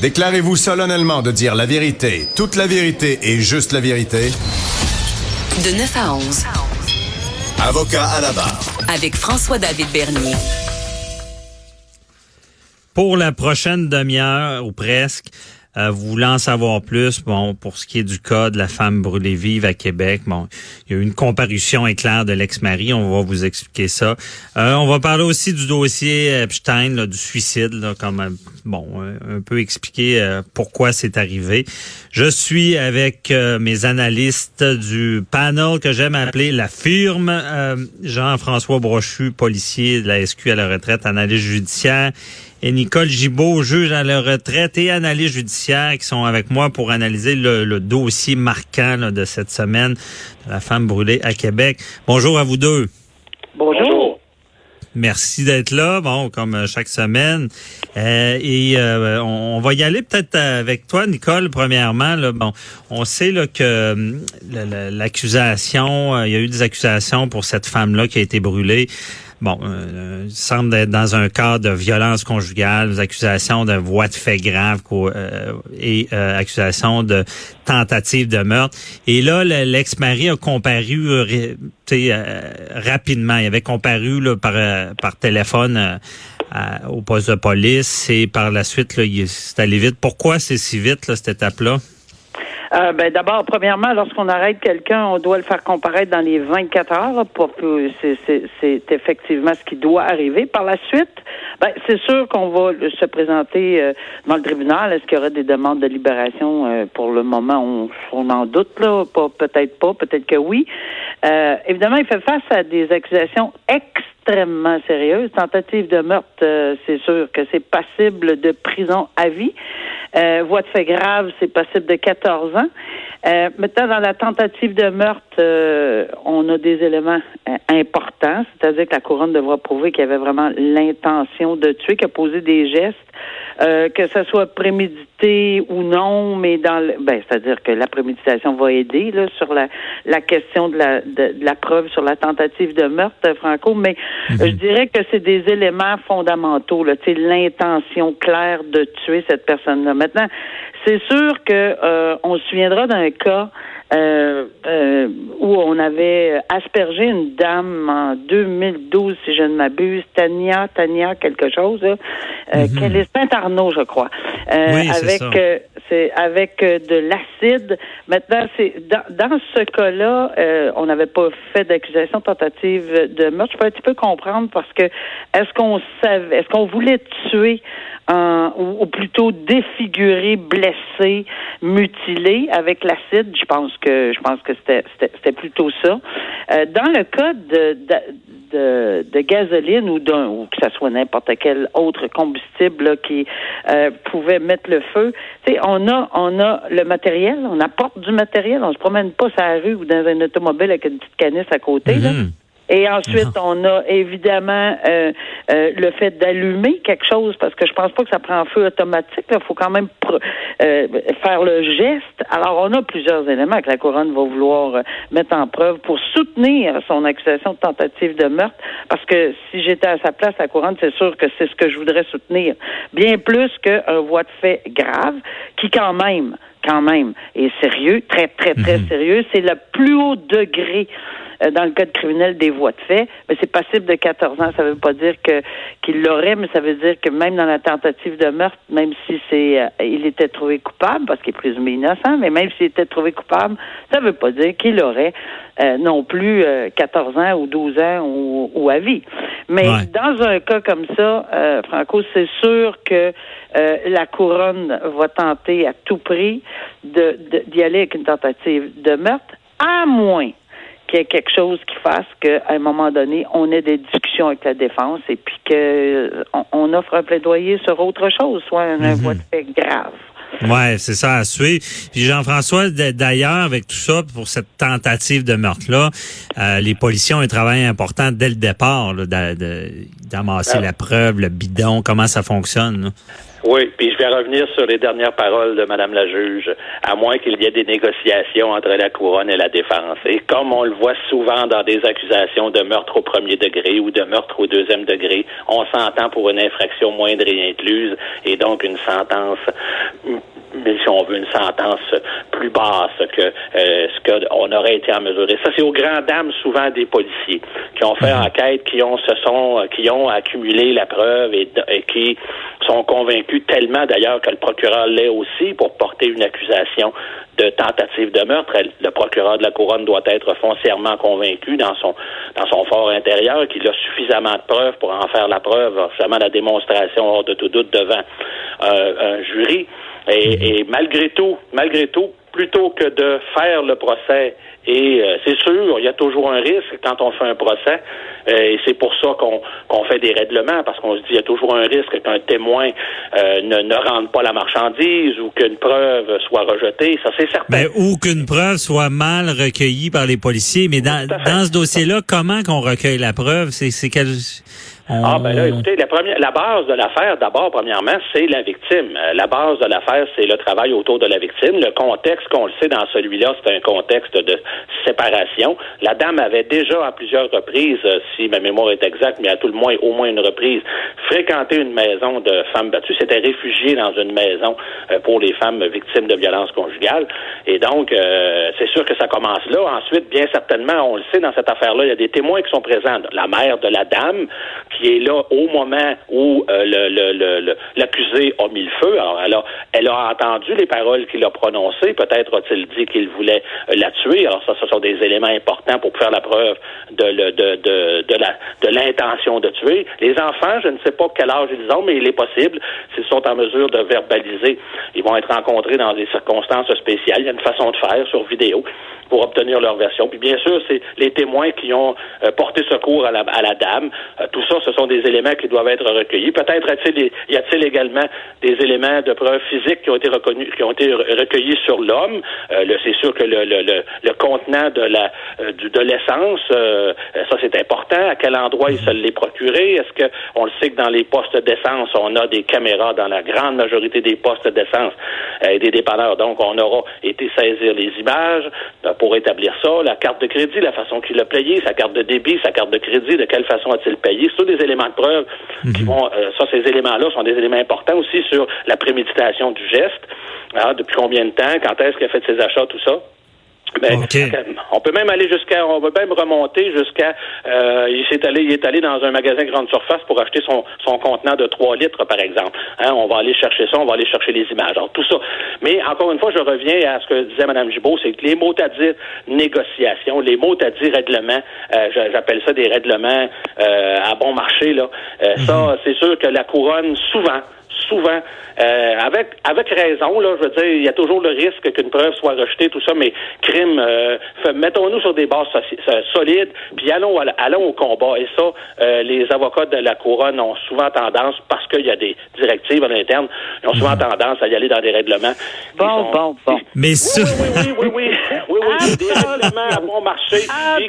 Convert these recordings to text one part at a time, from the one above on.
Déclarez-vous solennellement de dire la vérité, toute la vérité et juste la vérité. De 9 à 11. Avocat à la barre. Avec François-David Bernier. Pour la prochaine demi-heure ou presque, euh, vous voulez en savoir plus, bon, pour ce qui est du cas de la femme brûlée vive à Québec, bon, il y a eu une comparution éclair de l'ex-mari, on va vous expliquer ça. Euh, on va parler aussi du dossier Epstein, là, du suicide, là, comme euh, bon, un peu expliquer pourquoi c'est arrivé. Je suis avec mes analystes du panel que j'aime appeler la firme, Jean-François Brochu, policier de la SQ à la retraite, analyste judiciaire et Nicole Gibault, juge à la retraite et analyste judiciaire, qui sont avec moi pour analyser le, dossier marquant de cette semaine de la femme brûlée à Québec. Bonjour à vous deux. Bonjour. Merci d'être là, bon, comme euh, chaque semaine. Euh, et euh, on, va y aller peut-être avec toi, Nicole, premièrement. Là, bon, on sait là, que l'accusation, il y a eu des accusations pour cette femme-là qui a été brûlée bon, euh, semble être dans un cas de violence conjugale, accusations de voie de fait grave euh, et euh, accusations de tentative de meurtre. Et là, l'ex-mari a comparu euh, rapidement. Il avait comparu là, par, par téléphone au poste de police et par la suite, là, c'est allé vite. Pourquoi c'est si vite, là, cette étape-là? Euh, ben, D'abord, premièrement, lorsqu'on arrête quelqu'un, on doit le faire comparaître dans les 24 heures. C'est effectivement ce qui doit arriver. Par la suite, ben, c'est sûr qu'on va se présenter euh, dans le tribunal. Est-ce qu'il y aura des demandes de libération? Euh, pour le moment, on, on en doute, là. Peut-être pas, peut-être que oui. évidemment, il fait face à des accusations extrêmement sérieuses. Tentative de meurtre, c'est sûr que c'est passible de prison à vie. Euh, voie de fait grave, c'est possible de 14 ans. Euh, maintenant, dans la tentative de meurtre, euh, on a des éléments euh, importants, c'est-à-dire que la couronne devra prouver qu'il y avait vraiment l'intention de tuer, qu'il a posé des gestes, que ce soit prémédité ou non, mais dans le, ben, c'est-à-dire que la préméditation va aider là, sur la, la question de la, de, la preuve sur la tentative de meurtre, Franco, mais mhm. je dirais que c'est des éléments fondamentaux, là, l'intention claire de tuer cette personne-là. Maintenant, c'est sûr que euh, on se souviendra d'un cas euh, euh, où on avait aspergé une dame en 2012, si je ne m'abuse, Tania, Tania quelque chose, là, euh, mhm. est Saint-Arnaud, je crois, avec c'est avec de l'acide. Maintenant, c'est dans, dans ce cas-là, on n'avait pas fait d'accusation tentative de meurtre. Je peux un petit peu comprendre parce que est-ce qu'on savait, est-ce qu'on voulait tuer ou, plutôt défiguré, blessé, mutilé avec l'acide? Je pense que je pense que c'était plutôt ça. Euh, dans le cas de, de, de, gasoline ou d'un ou que ce soit n'importe quel autre combustible qui euh, pouvait mettre le feu, on a on a le matériel, on apporte du matériel, on se promène pas sur la rue ou dans un automobile avec une petite canisse à côté. là. Et ensuite, on a évidemment euh, euh, le fait d'allumer quelque chose, parce que je pense pas que ça prend feu automatique. Il faut quand même euh, faire le geste. Alors, on a plusieurs éléments que la couronne va vouloir mettre en preuve pour soutenir son accusation de tentative de meurtre. Parce que si j'étais à sa place, la couronne, c'est sûr que c'est ce que je voudrais soutenir. Bien plus qu'un voie de fait grave, qui quand même, quand même, est sérieux, très, très, très mhm. sérieux. C'est le plus haut degré euh, dans le code criminel des voies de fait, mais c'est passible de 14 ans. Ça ne veut pas dire que qu'il l'aurait, mais ça veut dire que même dans la tentative de meurtre, même si c'est euh, il était trouvé coupable, parce qu'il est présumé innocent, mais même s'il était trouvé coupable, ça ne veut pas dire qu'il aurait euh, non plus 14 ans ou 12 ans ou, à vie. Mais dans un cas comme ça, Franco, c'est sûr que la couronne va tenter à tout prix d'y de, d'y aller avec une tentative de meurtre, à moins qu'il y ait quelque chose qui fasse qu'à un moment donné, on ait des discussions avec la défense et puis qu'on on offre un plaidoyer sur autre chose, soit un, un voie de fait grave. Ouais, c'est ça à suivre. Puis Jean-François, d'ailleurs, avec tout ça, pour cette tentative de meurtre-là, euh, les policiers ont un travail important dès le départ, d'amasser la preuve, le bidon, comment ça fonctionne. là. Oui, puis je vais revenir sur les dernières paroles de Madame la juge, à moins qu'il y ait des négociations entre la couronne et la défense. Et comme on le voit souvent dans des accusations de meurtre au premier degré ou de meurtre au deuxième degré, on s'entend pour une infraction moindre et incluse, et donc une sentence mais si on veut une sentence plus basse que euh, ce qu'on aurait été en mesure. Et ça, c'est aux grandes dames souvent des policiers qui ont fait enquête, qui ont se sont, qui ont accumulé la preuve et, et qui sont convaincus tellement d'ailleurs que le procureur l'est aussi pour porter une accusation de tentative de meurtre. Le procureur de la couronne doit être foncièrement convaincu dans son dans son fort intérieur qu'il a suffisamment de preuves pour en faire la preuve, seulement la démonstration hors de tout doute devant euh, un jury. Et, et, malgré tout, malgré tout, plutôt que de faire le procès, et euh, c'est sûr, il y a toujours un risque quand on fait un procès, euh, et c'est pour ça qu'on fait des règlements, parce qu'on se dit il y a toujours un risque qu'un témoin euh, ne, ne rende pas la marchandise ou qu'une preuve soit rejetée, ça c'est certain. Mais, ou qu'une preuve soit mal recueillie par les policiers. Mais dans, dans ce dossier-là, comment qu'on recueille la preuve? C'est quel... Ah ben là, écoutez, la première, la base de l'affaire, d'abord, premièrement, c'est la victime. Euh, la base de l'affaire, c'est le travail autour de la victime. Le contexte, qu'on le sait dans celui-là, c'est un contexte de séparation. La dame avait déjà à plusieurs reprises, euh, si ma mémoire est exacte, mais à tout le moins au moins une reprise, fréquenté une maison de femmes battues. C'était réfugié dans une maison euh, pour les femmes victimes de violences conjugales. Et donc, c'est sûr que ça commence là. Ensuite, bien certainement, on le sait dans cette affaire-là, il y a des témoins qui sont présents. La mère de la dame, qui est là au moment où euh, le, l'accusé a mis le feu. Alors, elle a, elle a entendu les paroles qu'il a prononcées. Peut-être a-t-il dit qu'il voulait euh, la tuer. Alors, ça, ce sont des éléments importants pour faire la preuve de, de, de, de, de l'intention de tuer. Les enfants, je ne sais pas quel âge ils ont, mais il est possible, s'ils sont en mesure de verbaliser, ils vont être rencontrés dans des circonstances spéciales. Il y a une façon de faire sur vidéo pour obtenir leur version. Puis bien sûr, c'est les témoins qui ont euh, porté secours à la, à la dame. tout ça, ce sont des éléments qui doivent être recueillis. Peut-être y a-t-il également des éléments de preuve physique qui ont été reconnus, qui ont été recueillis sur l'homme? Euh, c'est sûr que le, contenant de euh, l'essence, euh, ça c'est important. À quel endroit il se l'est procuré? Est-ce que on le sait que dans les postes d'essence, on a des caméras dans la grande majorité des postes d'essence et des dépanneurs. Donc on aura été saisir les images pour établir ça, la carte de crédit, la façon qu'il a payé, sa carte de débit, sa carte de crédit, de quelle façon a-t-il payé? Éléments de preuve qui vont, euh, ça, ces éléments-là sont des éléments importants aussi sur la préméditation du geste. Hein, depuis combien de temps, quand est-ce qu'il a fait ses achats, tout ça? Ben, On peut même aller jusqu'à, on peut même remonter jusqu'à, euh, il s'est allé, il est allé dans un magasin grande surface pour acheter son, son contenant de 3 litres, par exemple. Hein, on va aller chercher ça, on va aller chercher les images. Alors, tout ça. Mais encore une fois, je reviens à ce que disait Mme Gibault, c'est que les mots à dire négociation, les mots à dire règlement, euh, j'appelle ça des règlements euh, à bon marché, là. Euh, ça, mhm. c'est sûr que la couronne, souvent, souvent, euh, avec avec raison, là, je veux dire, il y a toujours le risque qu'une preuve soit rejetée, tout ça, mais crime, euh, mettons-nous sur des bases solides, puis allons, allons au combat. Et ça, euh, les avocats de la couronne ont souvent tendance, parce qu'il y a des directives en interne, ils ont souvent mhm. tendance à y aller dans des règlements. Bon, bon, bon. Mais ça... Oui, oui, oui, oui, oui, oui, des règlements à bon marché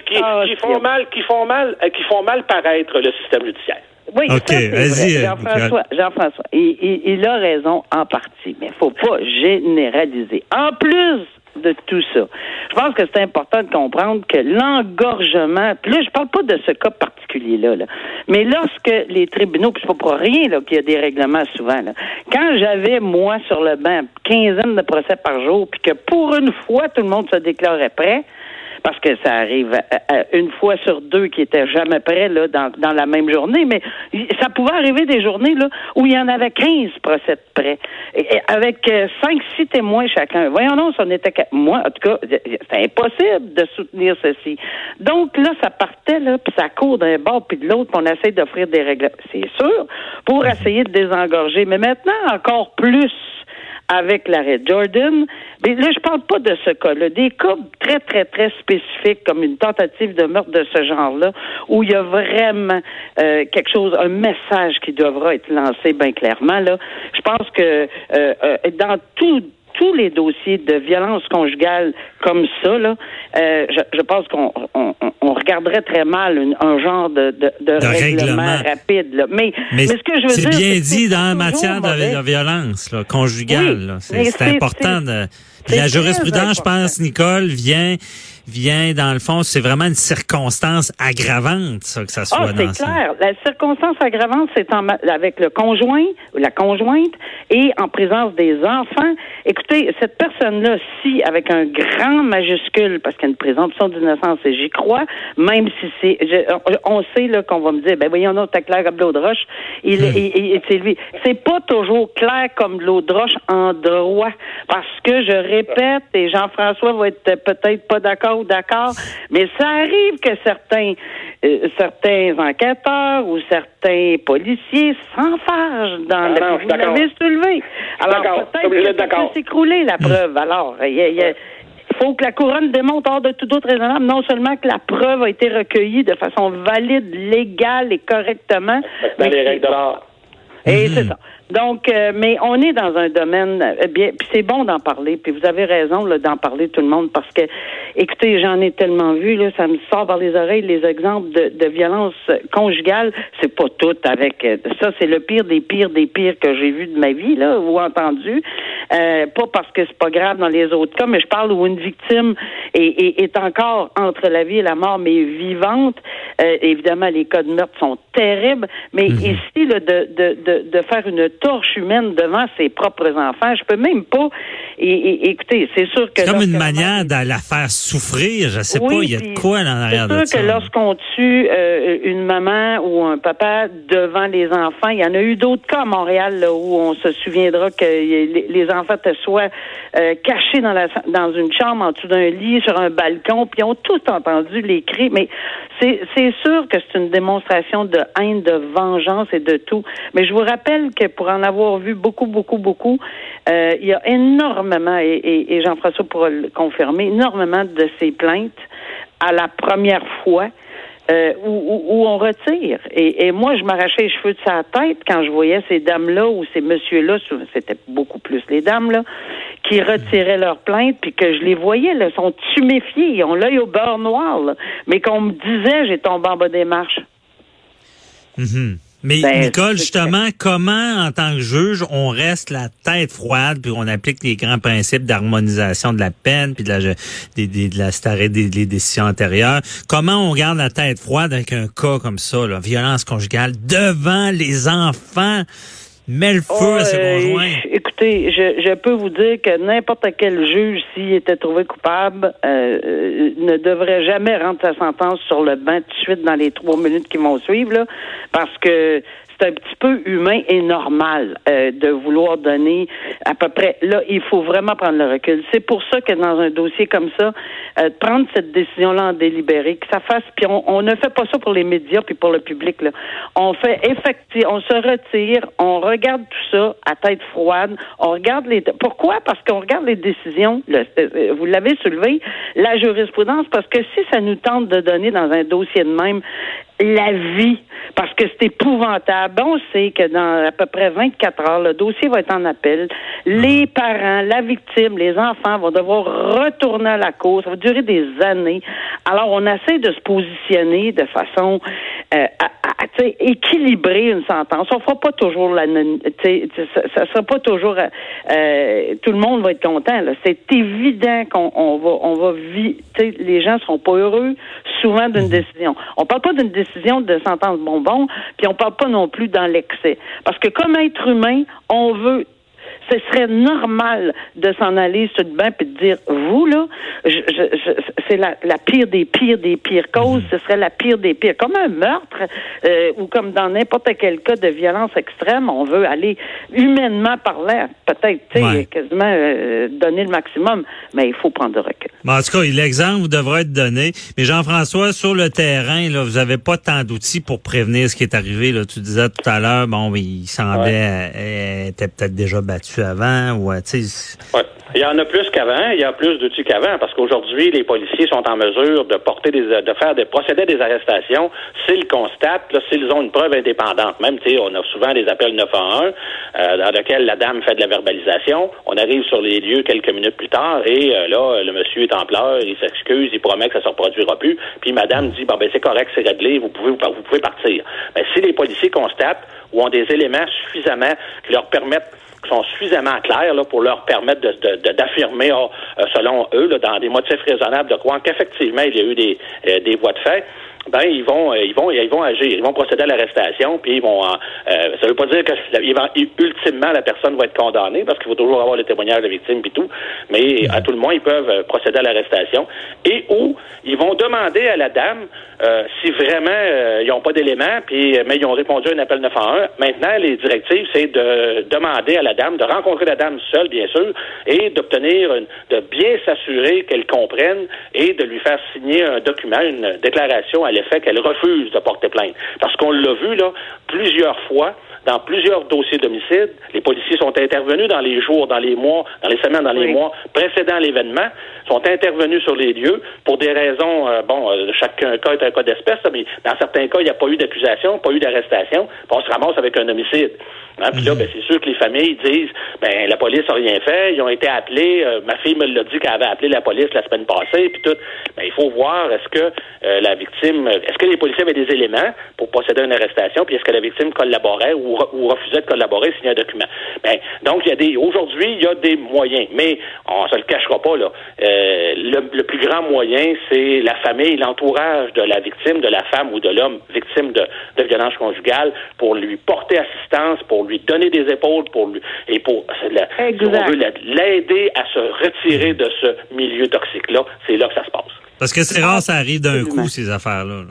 qui, qui, font mal, qui font mal, qui font mal paraître le système judiciaire. Oui, Jean-François, Jean-François, il, il, a raison en partie, mais il faut pas généraliser. En plus de tout ça, je pense que c'est important de comprendre que l'engorgement, puis là, je parle pas de ce cas particulier-là, là, mais lorsque les tribunaux, puis c'est pas pour rien qu'il y a des règlements souvent, là, quand j'avais, moi, sur le banc, quinzaine de procès par jour, puis que pour une fois, tout le monde se déclarait prêt, parce que ça arrive une fois sur deux qui étaient jamais prêts là, dans, dans la même journée, mais ça pouvait arriver des journées là, où il y en avait 15 procès de prêts, avec euh, cinq, six témoins chacun. Voyons non, ça n'était que moi, en tout cas, c'est impossible de soutenir ceci. Donc là, ça partait, là, puis ça court d'un bord puis de l'autre, puis on essaie d'offrir des règles, c'est sûr, pour essayer de désengorger. Mais maintenant, encore plus avec l'arrêt Jordan, Mais là, je parle pas de ce cas-là. Des cas très, très, très spécifiques, comme une tentative de meurtre de ce genre-là, où il y a vraiment euh, quelque chose, un message qui devra être lancé bien clairement. Là, je pense que euh, euh, dans tout tous les dossiers de violence conjugale comme ça, là, euh, je, je, pense qu'on on, on regarderait très mal un genre de, de, de, règlement, rapide. Là. Mais, mais, ce que je veux dire, c'est bien dit dans la matière de, violence là, conjugale. Oui, c'est important de. la jurisprudence, je pense, Nicole, vient vient, dans le fond, c'est vraiment une circonstance aggravante, ça, que ça soit ah, c'est clair. La circonstance aggravante, c'est avec le conjoint ou la conjointe et en présence des enfants. Écoutez, cette personne-là, si, avec un grand majuscule, parce qu'il y a une présomption d'innocence, et j'y crois, même si c'est, on sait, là, qu'on va me dire, ben voyons, non, t'es clair comme l'eau de roche. Il, hmm. c'est lui. C'est pas toujours clair comme l'eau de roche en droit, parce que je répète, et Jean-François va être peut-être pas d'accord d'accord, mais ça arrive que certains, euh, certains enquêteurs ou certains policiers s'enfargent dans ah, Vous l'avez soulevé. Alors peut-être que ça peut s'écrouler la preuve. Alors, il faut que la couronne démontre hors de tout doute raisonnable non seulement que la preuve a été recueillie de façon valide, légale et correctement. Dans les règles de l'art. Et c'est ça. Donc, euh, mais on est dans un domaine euh, bien, puis c'est bon d'en parler. Puis vous avez raison d'en parler tout le monde parce que, écoutez, j'en ai tellement vu là, ça me sort par les oreilles les exemples de, de violence conjugale. C'est pas tout avec euh, ça, c'est le pire des pires des pires que j'ai vu de ma vie là ou entendu. Euh, pas parce que c'est pas grave dans les autres cas, mais je parle où une victime est, est, est encore entre la vie et la mort, mais vivante. Euh, évidemment, les cas de meurtre sont terribles, mais mhm. ici, là, de, de, de, de faire une torche humaine devant ses propres enfants. Je peux même pas. Et, écoutez, c'est sûr que. Comme une manière de la faire souffrir. Je sais pas, il y a de quoi en arrière de ça. C'est sûr que lorsqu'on tue euh, une maman ou un papa devant les enfants, il y en a eu d'autres cas à Montréal là, où on se souviendra que les enfants étaient soit euh, cachés dans, la, dans une chambre en dessous d'un lit, sur un balcon, puis ont tous entendu les cris. Mais c'est sûr que c'est une démonstration de haine, de vengeance et de tout. Mais je vous rappelle que pour en avoir vu beaucoup, beaucoup, beaucoup, euh, il y a énormément, et, Jean-François pourra le confirmer, énormément de ces plaintes à la première fois. Euh, où, on retire. Et, moi, je m'arrachais les cheveux de sa tête quand je voyais ces dames-là ou ces messieurs-là, c'était beaucoup plus les dames-là, qui retiraient leurs plaintes, puis que je les voyais, là, sont tuméfiés, ils ont l'œil au beurre noir, mais qu'on me disait, j'ai tombé en bas des marches. Mm-hmm. Mais ben, Nicole, justement, comment en tant que juge, on reste la tête froide puis on applique les grands principes d'harmonisation de la peine puis de la des, des, de la des, des, décisions antérieures? Comment on garde la tête froide avec un cas comme ça, là, violence conjugale devant les enfants? Met le feu à ses euh, conjoints. Écoutez, je, je, peux vous dire que n'importe quel juge, s'il était trouvé coupable, euh, euh, ne devrait jamais rendre sa sentence sur le banc tout de suite dans les trois minutes qui vont suivre, là, parce que c'est un petit peu humain et normal euh, de vouloir donner à peu près. Là, il faut vraiment prendre le recul. C'est pour ça que dans un dossier comme ça, euh, prendre cette décision-là en délibéré, que ça fasse. Puis on, on, ne fait pas ça pour les médias puis pour le public. Là. On fait effectivement, on se retire, on regarde tout ça à tête froide. On regarde les. Pourquoi? Parce qu'on regarde les décisions. Euh, vous l'avez soulevé, la jurisprudence. Parce que si ça nous tente de donner dans un dossier de même la vie, parce que c'est épouvantable. On sait que dans à peu près 24 heures, le dossier va être en appel. Les parents, la victime, les enfants vont devoir retourner à la cause. Ça va durer des années. Alors, on essaie de se positionner de façon euh, équilibrer une sentence. On fera pas toujours la, ça, ça sera pas toujours, euh, tout le monde va être content. C'est évident qu'on on va, on va vivre. Les gens seront pas heureux souvent d'une mhm. décision. On parle pas d'une décision de sentence bonbon, puis on parle pas non plus dans l'excès. Parce que comme être humain, on veut ce serait normal de s'en aller sur le banc et de dire vous là, c'est la, pire des pires des pires causes, ce serait la pire des pires. Comme un meurtre euh, ou comme dans n'importe quel cas de violence extrême, on veut aller humainement parler, peut-être, tu sais, quasiment euh, donner le maximum, mais il faut prendre de recul. en tout cas, l'exemple devrait être donné. Mais Jean-François, sur le terrain, là, vous avez pas tant d'outils pour prévenir ce qui est arrivé. Là. Tu disais tout à l'heure, bon, il semblait, ouais. Euh, était peut-être déjà avant ou euh. Ouais. Il y en a plus qu'avant, il y a plus d'outils qu'avant, parce qu'aujourd'hui, les policiers sont en mesure de porter des, de faire des procéder des arrestations s'ils constatent, s'ils ont une preuve indépendante. Même, tu sais, on a souvent des appels 911 euh, dans lesquels la dame fait de la verbalisation. On arrive sur les lieux quelques minutes plus tard et euh, là, le monsieur est en pleurs, il s'excuse, il promet que ça se reproduira plus. Puis madame dit, bon, ben c'est correct, c'est réglé, vous pouvez, vous pouvez partir. Ben, si les policiers constatent ou ont des éléments suffisamment qui leur permettent qui sont suffisamment clairs là, pour leur permettre d'affirmer, de, de, ah, selon eux, là, dans des motifs raisonnables, de croire qu'effectivement, il y a eu des, euh, des voies de fait ben ils vont ils vont ils vont agir, ils vont procéder à l'arrestation, puis ils vont euh, ça veut pas dire que ultimement la personne va être condamnée parce qu'il faut toujours avoir le témoignage de la victime puis tout, mais à tout le moins ils peuvent procéder à l'arrestation et ou ils vont demander à la dame euh, si vraiment euh, ils n'ont pas d'éléments, puis mais ils ont répondu à un appel 911. Maintenant, les directives, c'est de demander à la dame, de rencontrer la dame seule, bien sûr, et d'obtenir, de bien s'assurer qu'elle comprenne et de lui faire signer un document, une déclaration à l'effet qu'elle refuse de porter plainte. Parce qu'on l'a vu là plusieurs fois dans plusieurs dossiers d'homicide. Les policiers sont intervenus dans les jours, dans les mois, dans les semaines, dans les mois précédant l'événement, sont intervenus sur les lieux pour des raisons, euh, bon, euh, chaque cas est un cas d'espèce, mais dans certains cas, il n'y a pas eu d'accusation, pas eu d'arrestation, on se ramasse avec un homicide. Hein, puis là, ben, c'est sûr que les familles disent, ben la police n'a rien fait, ils ont été appelés, euh, ma fille me l'a dit qu'elle avait appelé la police la semaine passée, puis tout. Ben, il faut voir, est-ce que la victime, est-ce que les policiers avaient des éléments pour procéder à une arrestation, puis est-ce que la victime collaborait ou ou, refusait de collaborer signer un document. Ben, donc, il y a des, aujourd'hui, il y a des moyens, mais on se le cachera pas, là. Euh, le, plus grand moyen, c'est la famille, l'entourage de la victime, de la femme ou de l'homme victime de, de violence conjugale pour lui porter assistance, pour lui donner des épaules, pour lui, et pour, l'aider à se retirer de ce milieu toxique-là. C'est là que ça se passe. Parce que c'est rare, ça arrive d'un coup, ces affaires-là.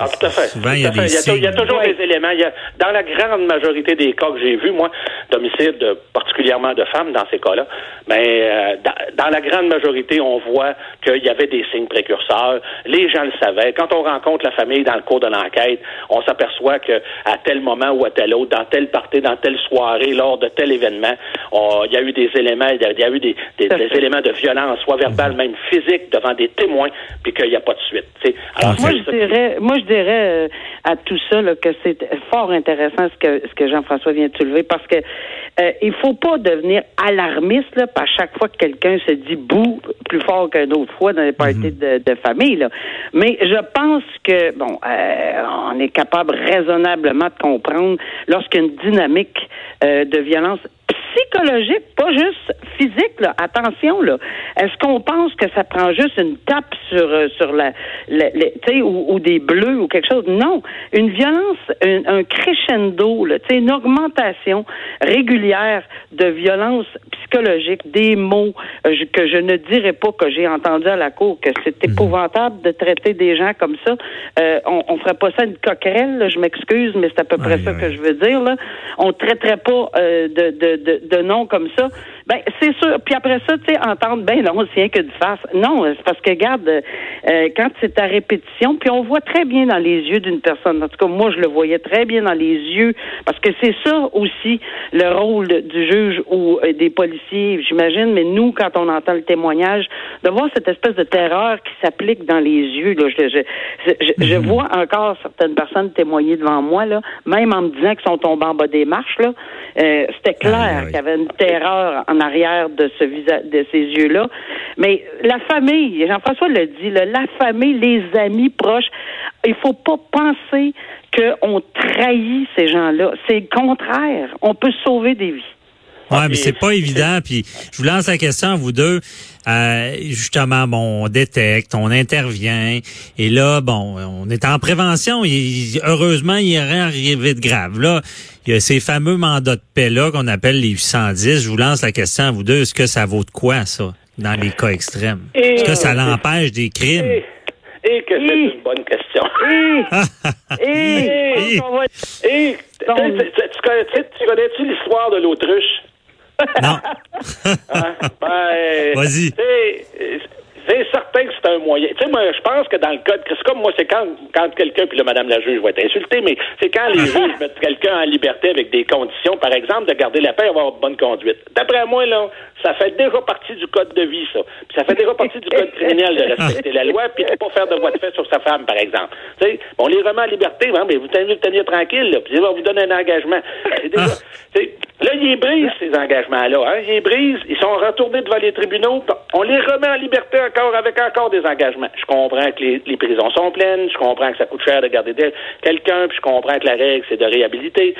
Ah, tout à fait. Souvent, il y a des il y a, toujours des éléments. Il y a, dans la grande majorité des cas que j'ai vus, moi, d'homicide, particulièrement de femmes dans ces cas-là, mais euh, dans, la grande majorité, on voit qu'il y avait des signes précurseurs. Les gens le savaient. Quand on rencontre la famille dans le cours de l'enquête, on s'aperçoit que à tel moment ou à tel autre, dans telle partie, dans telle soirée, lors de tel événement, il y a eu des éléments, il y a, eu des, éléments de violence, soit verbale, même physique, devant des témoins, puis qu'il n'y a pas de suite. Alors, moi, je dirais, moi, je dirais euh, à tout ça que c'est fort intéressant ce que, ce que Jean-François vient de soulever parce que euh, il faut pas devenir alarmiste là, à chaque fois que quelqu'un se dit bouh plus fort qu'une autre fois dans les parties mhm. de, famille. Là. Mais je pense que bon, euh, on est capable raisonnablement de comprendre lorsqu'une dynamique de violence psychologique, pas juste physique. Là. Attention, là. Est-ce qu'on pense que ça prend juste une tape sur euh, sur la, la, ou, ou, des bleus ou quelque chose? Non, une violence, un, crescendo, là, une augmentation régulière de violence psychologique, des mots euh, que je ne dirais pas que j'ai entendu à la cour que c'est mhm. épouvantable de traiter des gens comme ça. Euh, on, on ferait pas ça une coquerelle, je m'excuse, mais c'est à peu près ça que je veux dire. Là. On traiterait pas de, de, de de noms comme ça, ben c'est sûr. Puis après ça, tu sais, entendre ben non, c'est rien que de face. Non, c'est parce que regarde, euh, quand c'est à répétition, puis on voit très bien dans les yeux d'une personne. En tout cas, moi, je le voyais très bien dans les yeux, parce que c'est ça aussi le rôle du juge ou euh, des policiers, j'imagine. Mais nous, quand on entend le témoignage, de voir cette espèce de terreur qui s'applique dans les yeux. Là, je, je, je, mhm. vois encore certaines personnes témoigner devant moi, là, même en me disant qu'ils sont tombés en bas des marches. Là, euh, c'était clair qu'il y avait une terreur en arrière de ce de ces yeux-là. Mais la famille, Jean-François le dit, la famille, les amis proches, il faut pas penser qu'on trahit ces gens-là. C'est le contraire. On peut sauver des vies. Oui, mais c'est pas évident. Puis je vous lance la question à vous deux. Euh, justement, bon, on détecte, on intervient, et là, bon, on est en prévention. heureusement, il n'y a rien arrivé de grave. Là, il y a ces fameux mandats de paix-là qu'on appelle les 810. Je vous lance la question à vous deux. Est-ce que ça vaut de quoi, ça, dans les cas extrêmes? Est-ce que ça l'empêche des crimes? Et, que c'est une bonne question. Et, et, tu connais-tu l'histoire de l'autruche? Non. Hein? Ben, Vas-y. C'est certain que c'est un moyen. Tu sais, moi, je pense que dans le code, c'est comme moi, c'est quand, quand quelqu'un, puis là, Madame la juge va être insultée, mais c'est quand les juges mettent quelqu'un en liberté avec des conditions, par exemple, de garder la paix et avoir bonne conduite. D'après moi, là, ça fait déjà partie du code de vie, ça. Puis ça fait déjà partie du code criminel de respecter la loi, puis de pas faire de voie de fait sur sa femme, par exemple. Tu sais, on les remet en liberté, hein, mais vous tenez, vous tenir tranquille, là, puis vont vous donner un engagement. C'est déjà, Là, ils brisent ces engagements-là. Hein? Ils brisent, ils sont retournés devant les tribunaux. On les remet en liberté encore avec encore des engagements. Je comprends que les, les prisons sont pleines, je comprends que ça coûte cher de garder quelqu'un, puis je comprends que la règle, c'est de réhabiliter.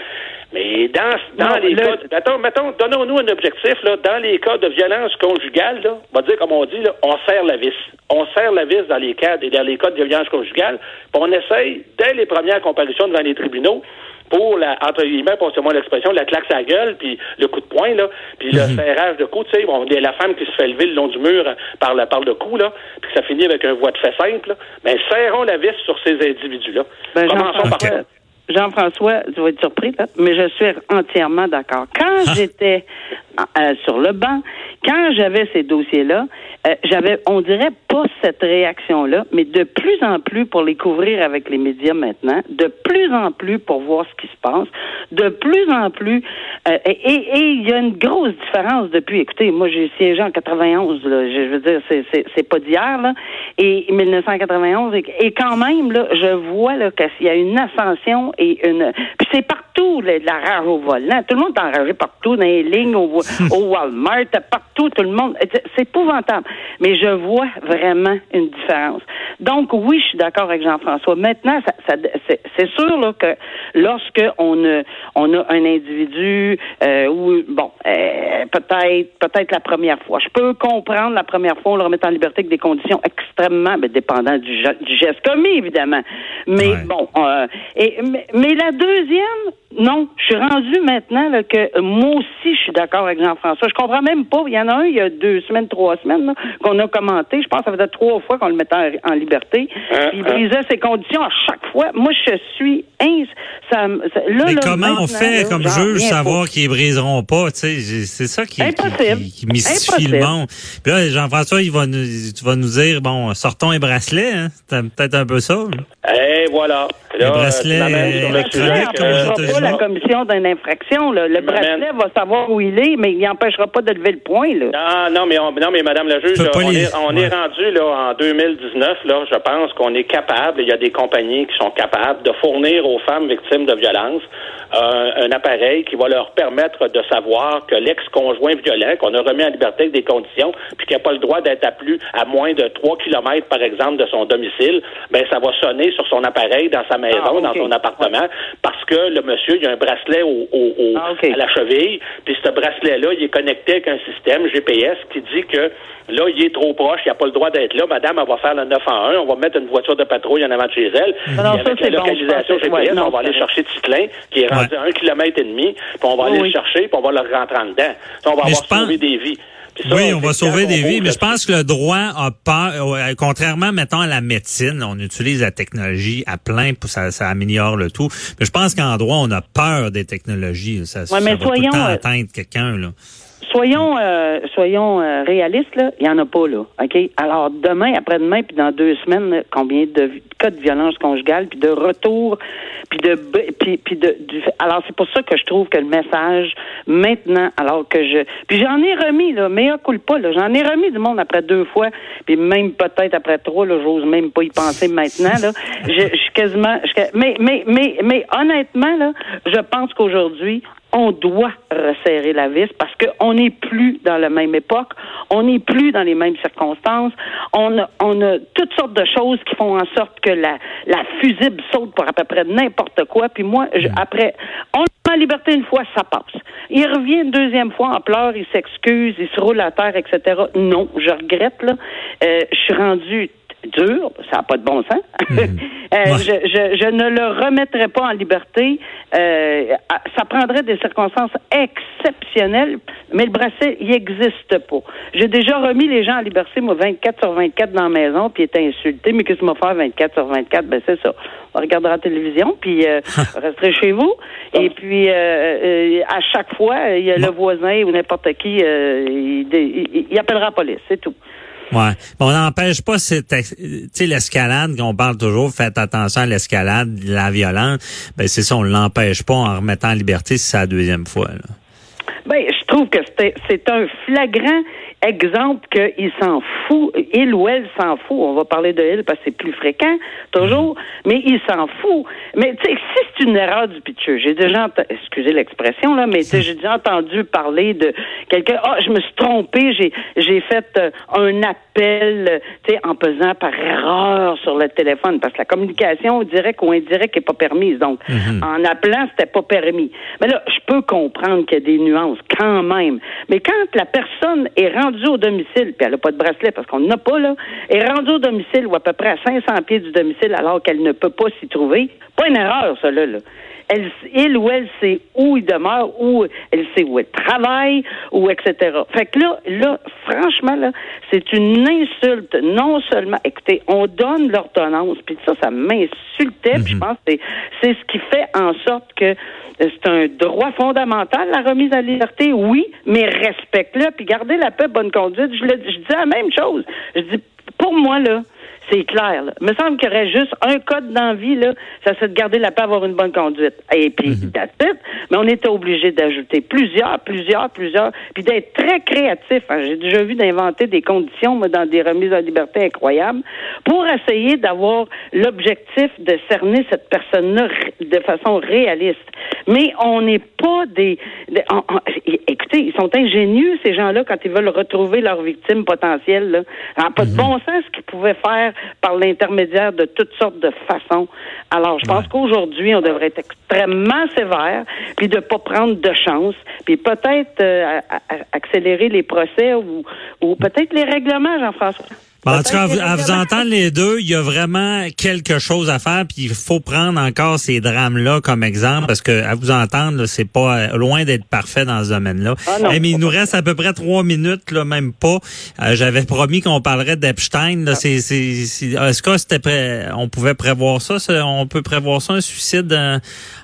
Mais dans, dans les cas... Attends, mettons, donnons-nous un objectif. Là, dans les cas de violence conjugale, là, on va dire comme on dit, là, on serre la vis. On serre la vis dans les cas, dans les cas de violence conjugale, puis on essaye, dès les premières comparutions devant les tribunaux, pour la, entre guillemets, pour moi l'expression, la claque sa gueule, puis le coup de poing, là, puis le mhm. serrage de cou, tu sais, bon, la femme qui se fait lever le long du mur par, la, par le cou, là, puis ça finit avec un voie de fait simple, là, mais serrons la vis sur ces individus-là. Ben, Commençons par ça. Jean-François, tu vas être surpris, là, mais je suis entièrement d'accord. Quand ah. j'étais euh, sur le banc, quand j'avais ces dossiers-là, euh, j'avais, on dirait pas cette réaction-là, mais de plus en plus pour les couvrir avec les médias maintenant, de plus en plus pour voir ce qui se passe, de plus en plus, euh, et il y a une grosse différence depuis. Écoutez, moi j'ai siégé en 91, là, je, veux dire, c'est, c'est, c'est pas d'hier, là, et 1991, et, quand même là, je vois là qu'il y a une ascension et une, puis c'est partout la rage au volant, tout le monde est enragé partout dans les lignes, au, au Walmart, partout, tout le monde, c'est épouvantable. Mais je vois vraiment une différence. Donc, oui, je suis d'accord avec Jean-François. Maintenant, ça, c'est sûr là, que lorsque on a, on a un individu euh, où, bon, euh, peut-être peut-être la première fois, je peux comprendre la première fois, on le remet en liberté avec des conditions extrêmement ben, dépendant du, du, geste commis, évidemment. Mais bon, euh, et, mais, la deuxième, non, je suis rendu maintenant là, que moi aussi, je suis d'accord avec Jean-François. Je comprends même pas. Il y en a un, il y a deux semaines, trois semaines, qu'on a commenté. Je pense que ça faisait trois fois qu'on le mettait en, liberté. Hein, il hein. brisait ses conditions à chaque fois. Moi, je suis Ça, Mais comment on fait comme juge savoir qu'ils briseront pas? C'est ça qui, qui, qui, mystifie le monde. Puis là, Jean-François, il va nous, tu vas nous dire, bon, sortons un bracelet. Hein? C'est peut-être un peu ça. Et voilà. le bracelet pas la commission d'une infraction. Le bracelet va savoir où il est, mais il n'empêchera pas de lever le point. Là. Non, non, mais, non, mais Madame la juge, on, est, on est rendu là, en 2019. Là, je pense qu'on est capable, il y a des compagnies qui sont capables de fournir aux femmes victimes de violences euh, un appareil qui va leur permettre de savoir que l'ex-conjoint violent, qu'on a remis en liberté avec des conditions, puis qui n'a pas le droit d'être à plus à moins de 3 kilomètres, par exemple, de son domicile, ben ça va sonner sur son appareil dans sa maison, ah, dans son appartement, parce que le monsieur, il a un bracelet au, ah, à la cheville, puis ce bracelet-là, il est connecté avec un système GPS qui dit que là, il est trop proche, il n'a pas le droit d'être là. Madame, elle va faire le 9 en 1, on va mettre une voiture de patrouille en avant de chez elle. avec la localisation GPS, on va aller chercher Titlin, qui est rendu à un kilomètre et demi, puis on va aller le chercher, puis on va le rentrer en dedans. on va avoir sauvé des vies. oui, on va sauver des vies, mais je pense que le droit a peur, contrairement, mettons, à la médecine, on utilise la technologie à plein, pour ça, ça améliore le tout. Mais je pense qu'en droit, on a peur des technologies. Ça, ça va tout le temps euh, atteindre quelqu'un, là soyons euh, soyons euh, réalistes il y en a pas là. Alors demain, après-demain puis dans deux semaines, combien de cas de violence conjugale puis de retour puis de puis, de alors c'est pour ça que je trouve que le message maintenant alors que je puis j'en ai remis là, mais coule pas là, j'en ai remis du monde après deux fois puis même peut-être après trois là, j'ose même pas y penser maintenant là. Je, je suis quasiment mais mais mais mais honnêtement là, je pense qu'aujourd'hui on doit resserrer la vis parce qu'on n'est plus dans la même époque, on n'est plus dans les mêmes circonstances, on a, on a toutes sortes de choses qui font en sorte que la, la fusible saute pour à peu près n'importe quoi. Puis moi, mm. après, on la liberté une fois, ça passe. Il revient une deuxième fois en pleurs, il s'excuse, il se roule à terre, etc. Non, je regrette, là. Euh, je suis rendu dur, ça n'a pas de bon sens. Mhm. Euh, je, je, je, ne le remettrai pas en liberté. Euh, ça prendrait des circonstances exceptionnelles, mais le bracelet, il n'existe pas. J'ai déjà remis les gens en liberté, moi, 24 sur 24 dans la maison, puis était insulté. Mais qu'est-ce que m'a fait 24 sur 24? Ben, c'est ça. On regardera la télévision, puis euh, resterez chez vous. Et puis, euh, à chaque fois, il y a le voisin ou n'importe qui, il, il, il, appellera la police, c'est tout. Ouais. on n'empêche pas cette, sais, l'escalade, qu'on parle toujours, faites attention à l'escalade, la violence. Ben, c'est ça, on l'empêche pas en remettant en liberté si c'est la deuxième fois, là. Ben, je trouve que c'est un flagrant exemple qu'il s'en fout, il ou elle s'en fout. On va parler de elle parce que c'est plus fréquent, toujours, mais il s'en fout. Mais tu sais, si c'est une erreur du pitcher, j'ai déjà, excusez l'expression là, mais j'ai déjà entendu parler de quelqu'un. Ah, je me suis trompé, j'ai j'ai fait euh, un appel, tu sais, en pesant par erreur sur le téléphone, parce que la communication directe ou indirecte est pas permise. Donc, mhm. en appelant, c'était pas permis. Mais là, je peux comprendre qu'il y a des nuances quand même. Mais quand la personne est rendue rendue au domicile, puis elle n'a pas de bracelet parce qu'on n'a pas, là, est rendue au domicile ou à peu près à 500 pieds du domicile alors qu'elle ne peut pas s'y trouver. Pas une erreur, ça, là. Elle, il ou elle sait où il demeure, où elle sait où elle travaille, ou etc. Fait que là, là, franchement, là, c'est une insulte. Non seulement, écoutez, on donne l'ordonnance, puis ça, ça m'insultait, puis je mhm. pense que c'est ce qui fait en sorte que c'est un droit fondamental, la remise à liberté, oui, mais respecte-le, puis gardez la paix, bonne conduite. Je, le, je dis la même chose. Je dis, pour moi, là, c'est clair. Là. Il me semble qu'il y aurait juste un code d'envie, là, ça serait de garder la paix, avoir une bonne conduite. Et puis, mm mais on était obligé d'ajouter plusieurs, plusieurs, plusieurs, puis d'être très créatif. Hein. J'ai déjà vu d'inventer des conditions moi, dans des remises en liberté incroyables pour essayer d'avoir l'objectif de cerner cette personne-là de façon réaliste. Mais on n'est pas des... écoutez, ils sont ingénieux, ces gens-là, quand ils veulent retrouver leurs victimes potentielles. Là. Alors, pas de mhm. bon sens ce qu'ils pouvaient faire par l'intermédiaire de toutes sortes de façons. Alors, je pense qu'aujourd'hui, on devrait être extrêmement sévère, puis de pas prendre de chance, puis peut-être euh, accélérer les procès ou, ou peut-être les règlements, Jean-François. En tout cas, à vous, entendre les deux, il y a vraiment quelque chose à faire, puis il faut prendre encore ces drames-là comme exemple, parce que à vous entendre, c'est pas euh, loin d'être parfait dans ce domaine-là. Ah eh, mais il nous reste à peu près trois minutes, là, même pas. Euh, j'avais promis qu'on parlerait d'Epstein. Ah. C'est, est-ce que c'était prêt, on pouvait prévoir ça, On peut prévoir ça, un suicide en,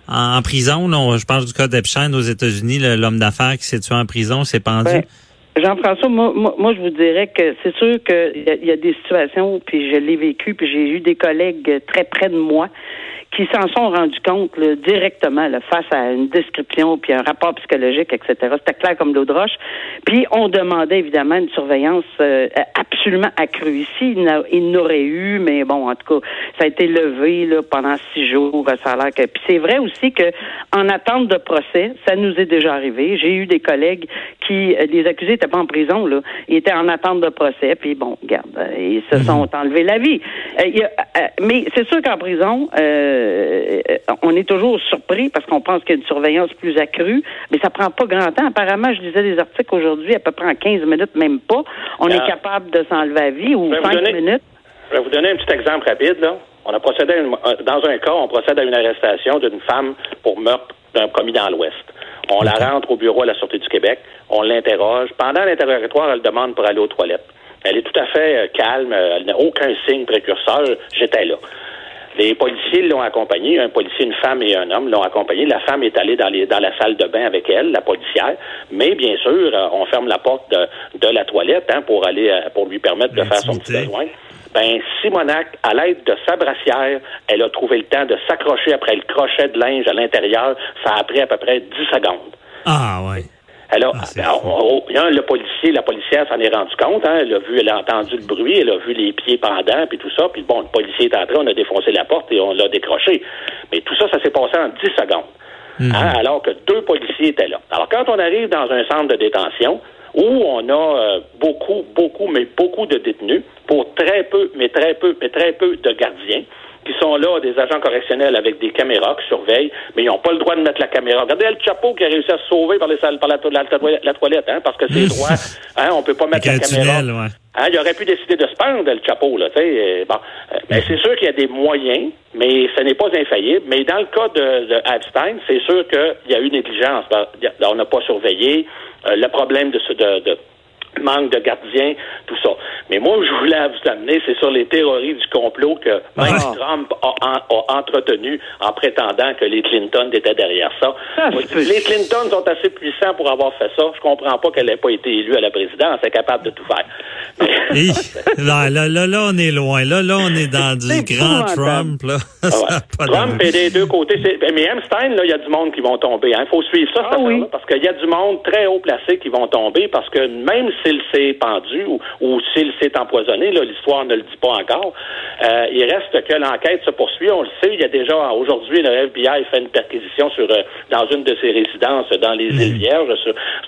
en prison? Non, je parle du cas d'Epstein aux États-Unis, l'homme d'affaires qui s'est tué en prison, s'est pendu. Jean-François, moi, moi, je vous dirais que c'est sûr qu'il y, y, a des situations, puis je l'ai vécu, puis j'ai eu des collègues très près de moi qui s'en sont rendus compte directement face à une description puis un rapport psychologique, etc. C'était clair comme l'eau de roche. Puis on demandait évidemment une surveillance euh, absolument accrue. Ici, il n'aurait eu, mais bon, en tout cas, ça a été levé là, pendant six jours. Ça a l'air que. Puis c'est vrai aussi que en attente de procès, ça nous est déjà arrivé. J'ai eu des collègues qui, euh, les accusés n'étaient pas en prison, là, ils étaient en attente de procès. Puis bon, regarde, euh, ils se mhm. sont enlevés la vie. mais c'est sûr qu'en prison. Euh, euh, on est toujours surpris parce qu'on pense qu'il y a une surveillance plus accrue, mais ça prend pas grand temps. Apparemment, je lisais des articles aujourd'hui, à peu près en 15 minutes, même pas. On est ah. capable de s'enlever à vie ou 5 minutes. Je vais vous donner un petit exemple rapide. Là. On a procédé euh, dans un cas, on procède à une arrestation d'une femme pour meurtre d'un commis dans l'Ouest. On la rentre au bureau à la Sûreté du Québec, on l'interroge. Pendant l'interrogatoire, elle demande pour aller aux toilettes. Elle est tout à fait euh, calme, elle n'a aucun signe précurseur. J'étais là. Les policiers l'ont accompagnée, un policier, une femme et un homme l'ont accompagnée. La femme est allée dans, les, dans la salle de bain avec elle, la policière. Mais bien sûr, euh, on ferme la porte de, de la toilette hein, pour aller euh, pour lui permettre de faire son petit besoin. Ben, Simonac, à l'aide de sa brassière, elle a trouvé le temps de s'accrocher après le crochet de linge à l'intérieur. Ça a pris à peu près 10 secondes. Ah, ouais. Alors, ah, le policier, la policière s'en est rendu compte, hein, elle a vu, elle a entendu le bruit, elle a vu les pieds pendants, puis tout ça, puis bon, le policier est entré, on a défoncé la porte et on l'a décroché. Mais tout ça, ça s'est passé en 10 secondes. Mhm. Hein, alors que deux policiers étaient là. Alors, quand on arrive dans un centre de détention, où on a euh, beaucoup, beaucoup, mais beaucoup de détenus, pour très peu, mais très peu, mais très peu de gardiens, qui sont là, des agents correctionnels avec des caméras qui surveillent, mais ils n'ont pas le droit de mettre la caméra. Regardez le Chapeau qui a réussi à se sauver par, les salles, par la, toilette, hein, parce que c'est droit. Hein, on peut pas mettre la caméra. Hein, il aurait pu décider de se pendre, le chapeau, là, tu sais. Bon, euh, mais c'est sûr qu'il y a des moyens, mais ce n'est pas infaillible. Mais dans le cas de, de Epstein, c'est sûr qu'il y a eu négligence. On n'a pas surveillé. Euh, le problème de, de, de manque de gardiens, tout ça. Mais moi, je voulais vous amener, c'est sur les théories du complot que Mike ah. Trump a, entretenu en prétendant que les Clinton étaient derrière ça. Ah, les Clinton sont assez puissants pour avoir fait ça. Je comprends pas qu'elle n'ait pas été élue à la présidence. Elle est capable de tout faire. là, là, là, là, on est loin. Là, là, on est dans du grand Trump. Là. Ah Trump est des deux côtés. Mais Epstein, là, il y a du monde qui vont tomber. Il hein. faut suivre ça, ah, oui. parce qu'il y a du monde très haut placé qui vont tomber parce que même s'il s'est pendu ou, ou s'il s'est empoisonné, l'histoire ne le dit pas encore, euh, il reste que l'enquête se poursuit. On le sait, il y a déjà aujourd'hui, le FBI fait une perquisition sur euh, dans une de ses résidences dans les îles mhm. Vierges.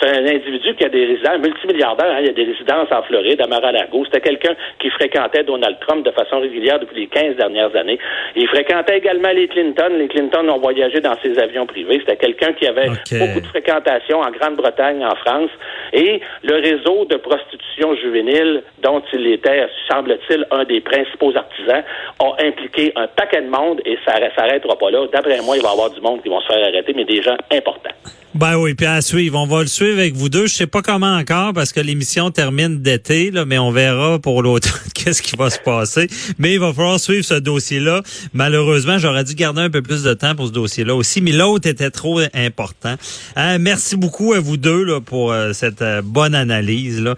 C'est un individu qui a des résidences multimilliardaires. Hein. il y a des résidences en Floride, à Mar-a-Lago. C'était quelqu'un qui fréquentait Donald Trump de façon régulière depuis les 15 dernières années. Il fréquentait également les Clinton. Les Clinton ont voyagé dans ses avions privés. C'était quelqu'un qui avait beaucoup de fréquentation en Grande-Bretagne, en France. Et le réseau de prostitution juvénile dont il était, semble-t-il, un des principaux artisans, a impliqué un paquet de monde et ça ne s'arrêtera pas là. D'après moi, il va y avoir du monde qui vont se faire arrêter, mais des gens importants. Ben oui, puis à suivre. On va le suivre avec vous deux. Je sais pas comment encore parce que l'émission termine d'été, là, mais on verra pour l'autre qu'est-ce qui va se passer. Mais il va falloir suivre ce dossier-là. Malheureusement, j'aurais dû garder un peu plus de temps pour ce dossier-là aussi, mais l'autre était trop important. Euh, merci beaucoup à vous deux là, pour euh, cette euh, bonne analyse. Là.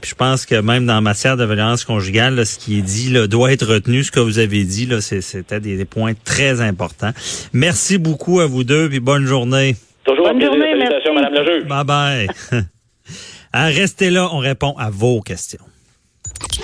puis je pense que même dans matière de violence conjugale, ce qui est dit là, doit être retenu. Ce que vous avez dit, là, c'était des, des points très importants. Merci beaucoup à vous deux, puis bonne journée. Toujours Bonne un plaisir. Journée, Salutations, Madame le juge. Bye bye. Restez là, on répond à vos questions.